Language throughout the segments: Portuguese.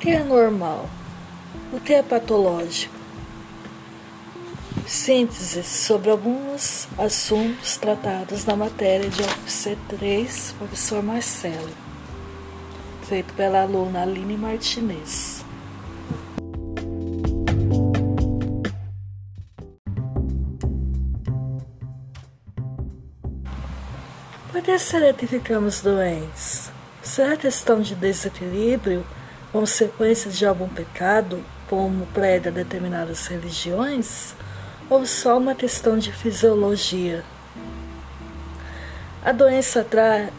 que é normal? O que é patológico? Síntese sobre alguns assuntos tratados na matéria de UFC 3, professor Marcelo, feito pela aluna Aline Martinez. Por que será que ficamos doentes? Será questão de desequilíbrio, consequência de algum pecado, como prega determinadas religiões? Ou só uma questão de fisiologia? A doença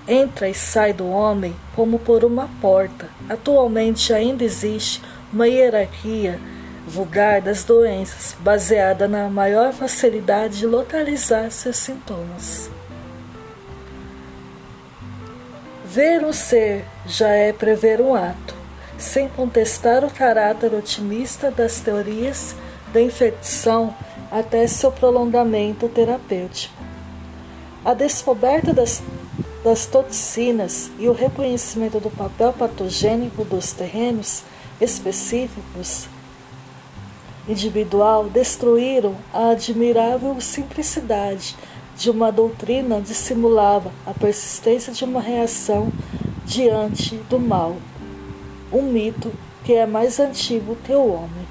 entra e sai do homem como por uma porta. Atualmente ainda existe uma hierarquia vulgar das doenças, baseada na maior facilidade de localizar seus sintomas. Ver um ser já é prever um ato, sem contestar o caráter otimista das teorias da infecção até seu prolongamento terapêutico. A descoberta das, das toxinas e o reconhecimento do papel patogênico dos terrenos específicos individual destruíram a admirável simplicidade de uma doutrina dissimulava a persistência de uma reação diante do mal, um mito que é mais antigo que o homem.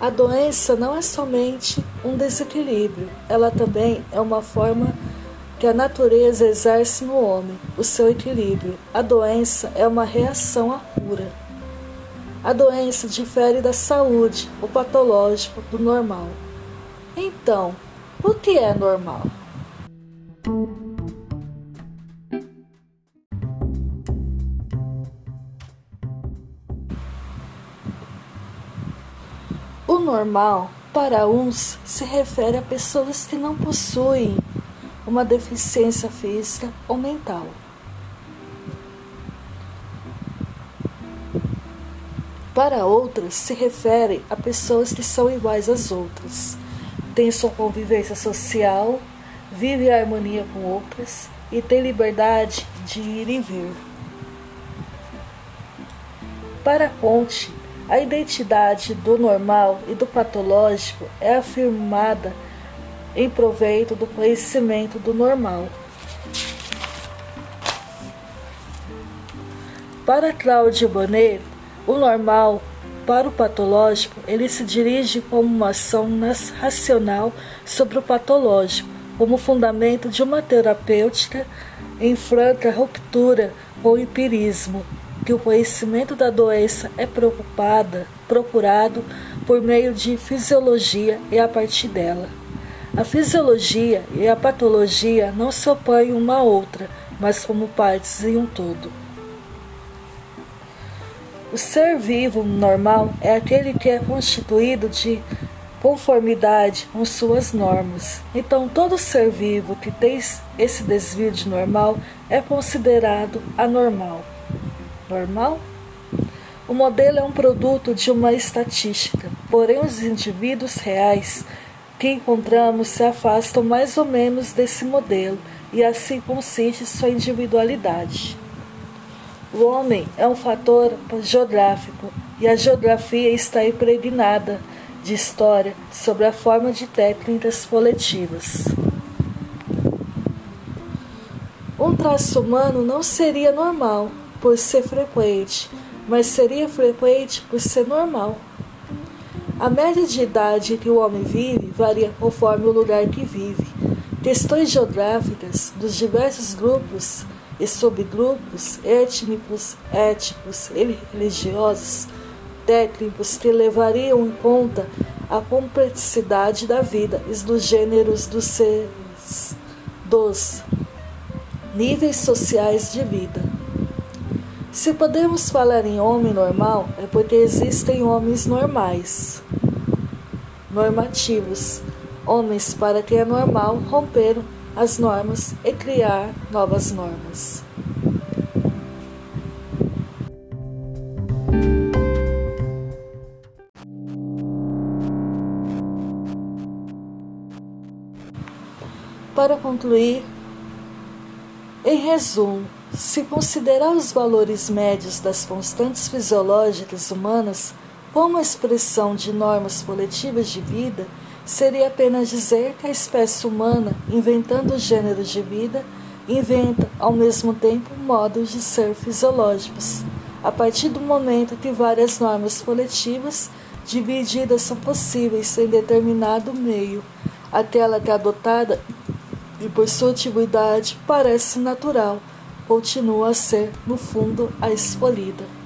A doença não é somente um desequilíbrio, ela também é uma forma que a natureza exerce no homem, o seu equilíbrio. A doença é uma reação à cura. A doença difere da saúde, o patológico, do normal. Então, o que é normal? O normal, para uns, se refere a pessoas que não possuem uma deficiência física ou mental. Para outras, se refere a pessoas que são iguais às outras, tem sua convivência social, vive em harmonia com outras e tem liberdade de ir e vir. Para Conte, a identidade do normal e do patológico é afirmada em proveito do conhecimento do normal. Para Claudio Bonet, o normal para o patológico, ele se dirige como uma ação racional sobre o patológico, como fundamento de uma terapêutica em franca ruptura com o empirismo, que o conhecimento da doença é preocupada, procurado por meio de fisiologia e a partir dela. A fisiologia e a patologia não se opõem uma à outra, mas como partes em um todo. O ser vivo normal é aquele que é constituído de conformidade com suas normas. Então, todo ser vivo que tem esse desvio de normal é considerado anormal. Normal? O modelo é um produto de uma estatística, porém, os indivíduos reais que encontramos se afastam mais ou menos desse modelo e assim consiste sua individualidade. O homem é um fator geográfico e a geografia está impregnada de história sobre a forma de técnicas coletivas. Um traço humano não seria normal por ser frequente, mas seria frequente por ser normal. A média de idade que o homem vive varia conforme o lugar que vive. Questões geográficas dos diversos grupos e subgrupos étnicos, éticos e religiosos técnicos que levariam em conta a complexidade da vida e dos gêneros dos seres, dos níveis sociais de vida. Se podemos falar em homem normal, é porque existem homens normais, normativos, homens para quem é normal romperam as normas e criar novas normas. Para concluir, em resumo, Se considerar os valores médios das constantes fisiológicas humanas como expressão de normas coletivas de vida, seria apenas dizer que a espécie humana, inventando gêneros de vida, inventa ao mesmo tempo modos de ser fisiológicos. A partir do momento que várias normas coletivas divididas são possíveis em determinado meio, aquela que é adotada e por sua antiguidade parece natural continua a ser, no fundo, a escolhida.